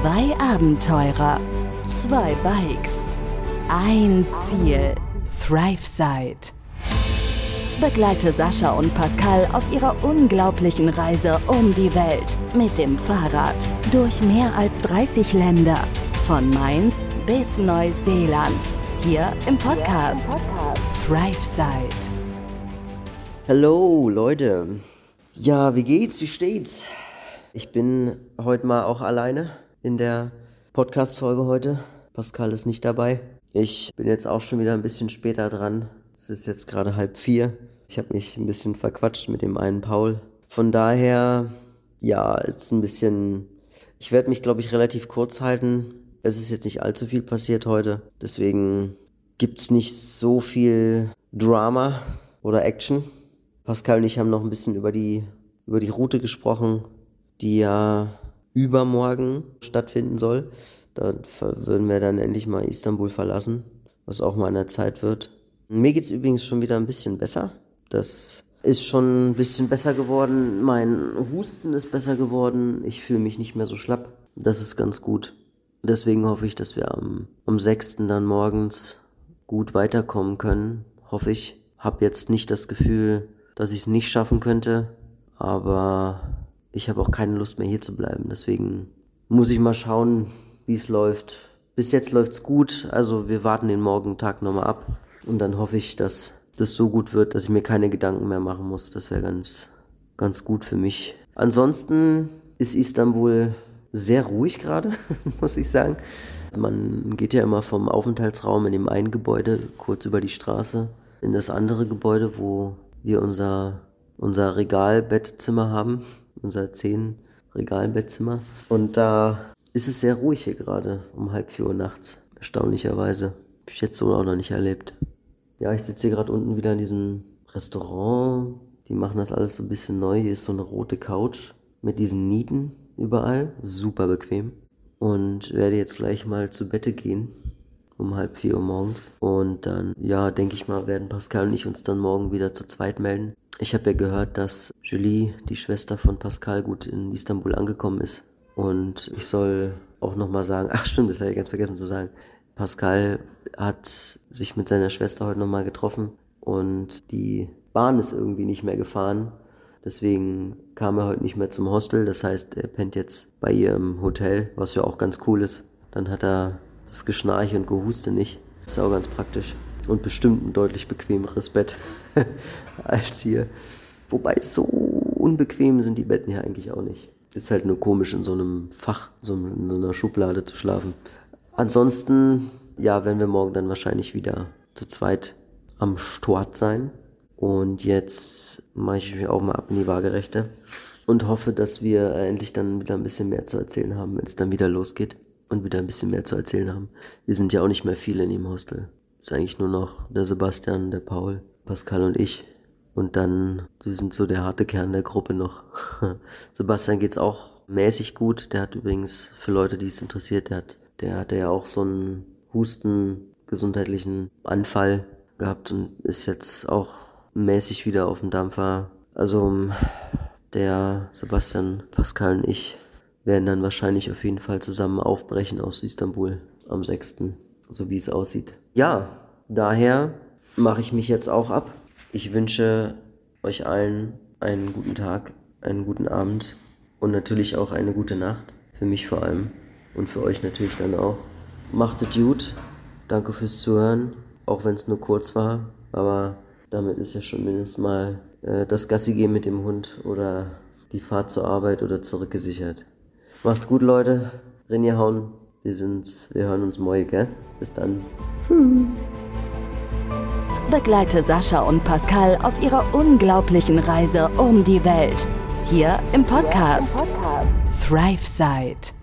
Zwei Abenteurer, zwei Bikes, ein Ziel, ThriveSide. Begleite Sascha und Pascal auf ihrer unglaublichen Reise um die Welt mit dem Fahrrad durch mehr als 30 Länder, von Mainz bis Neuseeland, hier im Podcast ThriveSide. Hallo Leute. Ja, wie geht's? Wie steht's? Ich bin heute mal auch alleine in der Podcast-Folge heute. Pascal ist nicht dabei. Ich bin jetzt auch schon wieder ein bisschen später dran. Es ist jetzt gerade halb vier. Ich habe mich ein bisschen verquatscht mit dem einen Paul. Von daher, ja, ist ein bisschen. Ich werde mich, glaube ich, relativ kurz halten. Es ist jetzt nicht allzu viel passiert heute. Deswegen gibt's nicht so viel Drama oder Action. Pascal und ich haben noch ein bisschen über die, über die Route gesprochen, die ja übermorgen stattfinden soll. Da würden wir dann endlich mal Istanbul verlassen, was auch mal an der Zeit wird. Mir geht's übrigens schon wieder ein bisschen besser. Das ist schon ein bisschen besser geworden. Mein Husten ist besser geworden. Ich fühle mich nicht mehr so schlapp. Das ist ganz gut. Deswegen hoffe ich, dass wir am, am 6. dann morgens gut weiterkommen können. Hoffe ich. Hab jetzt nicht das Gefühl, dass ich es nicht schaffen könnte. Aber ich habe auch keine Lust mehr hier zu bleiben. Deswegen muss ich mal schauen, wie es läuft. Bis jetzt läuft's gut. Also wir warten den Morgentag nochmal ab. Und dann hoffe ich, dass das so gut wird, dass ich mir keine Gedanken mehr machen muss. Das wäre ganz, ganz gut für mich. Ansonsten ist Istanbul sehr ruhig gerade, muss ich sagen. Man geht ja immer vom Aufenthaltsraum in dem einen Gebäude kurz über die Straße in das andere Gebäude, wo wir unser, unser Regalbettzimmer haben unser zehn Regalbettzimmer. Und da ist es sehr ruhig hier gerade um halb vier Uhr nachts. Erstaunlicherweise. Hab ich jetzt so auch noch nicht erlebt. Ja, ich sitze hier gerade unten wieder in diesem Restaurant. Die machen das alles so ein bisschen neu. Hier ist so eine rote Couch mit diesen Nieten überall. Super bequem. Und werde jetzt gleich mal zu Bette gehen. Um halb vier Uhr morgens. Und dann, ja, denke ich mal, werden Pascal und ich uns dann morgen wieder zu zweit melden. Ich habe ja gehört, dass Julie, die Schwester von Pascal, gut in Istanbul angekommen ist. Und ich soll auch nochmal sagen, ach stimmt, das habe ich ganz vergessen zu sagen. Pascal hat sich mit seiner Schwester heute nochmal getroffen und die Bahn ist irgendwie nicht mehr gefahren. Deswegen kam er heute nicht mehr zum Hostel. Das heißt, er pennt jetzt bei ihr im Hotel, was ja auch ganz cool ist. Dann hat er das Geschnarche und Gehuste nicht. Das ist auch ganz praktisch und bestimmt ein deutlich bequemeres Bett als hier. Wobei so unbequem sind die Betten hier eigentlich auch nicht. Ist halt nur komisch, in so einem Fach, so in einer Schublade zu schlafen. Ansonsten, ja, werden wir morgen dann wahrscheinlich wieder zu zweit am Start sein. Und jetzt mache ich mich auch mal ab in die Waagerechte und hoffe, dass wir endlich dann wieder ein bisschen mehr zu erzählen haben, wenn es dann wieder losgeht und wieder ein bisschen mehr zu erzählen haben. Wir sind ja auch nicht mehr viele in dem Hostel ist eigentlich nur noch der Sebastian, der Paul, Pascal und ich. Und dann, die sind so der harte Kern der Gruppe noch. Sebastian geht's auch mäßig gut. Der hat übrigens, für Leute, die es interessiert, der hat, der hatte ja auch so einen Husten, gesundheitlichen Anfall gehabt und ist jetzt auch mäßig wieder auf dem Dampfer. Also der Sebastian, Pascal und ich werden dann wahrscheinlich auf jeden Fall zusammen aufbrechen aus Istanbul am 6 so wie es aussieht. Ja, daher mache ich mich jetzt auch ab. Ich wünsche euch allen einen guten Tag, einen guten Abend und natürlich auch eine gute Nacht. Für mich vor allem und für euch natürlich dann auch. Macht es gut. Danke fürs Zuhören, auch wenn es nur kurz war. Aber damit ist ja schon mindestens mal äh, das Gassi gehen mit dem Hund oder die Fahrt zur Arbeit oder zurückgesichert. Macht's gut, Leute. Rinje hauen. Wir sind's. Wir hören uns morgen, gell? Bis dann. Tschüss. Begleite Sascha und Pascal auf ihrer unglaublichen Reise um die Welt. Hier im Podcast, Podcast. ThriveSide.